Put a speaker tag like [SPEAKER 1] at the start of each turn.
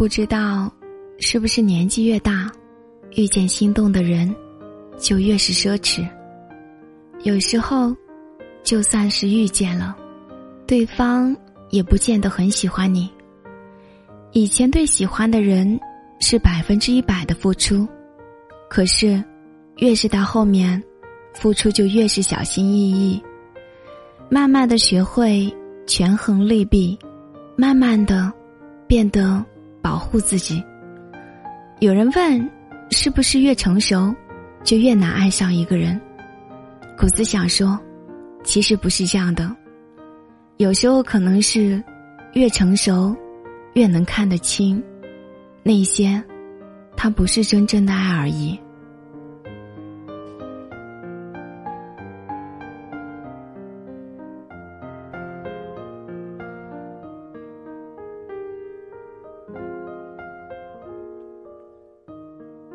[SPEAKER 1] 不知道，是不是年纪越大，遇见心动的人，就越是奢侈。有时候，就算是遇见了，对方也不见得很喜欢你。以前对喜欢的人是百分之一百的付出，可是，越是到后面，付出就越是小心翼翼。慢慢的学会权衡利弊，慢慢的变得保护自己。有人问，是不是越成熟就越难爱上一个人？谷子想说，其实不是这样的。有时候可能是越成熟，越能看得清那些他不是真正的爱而已。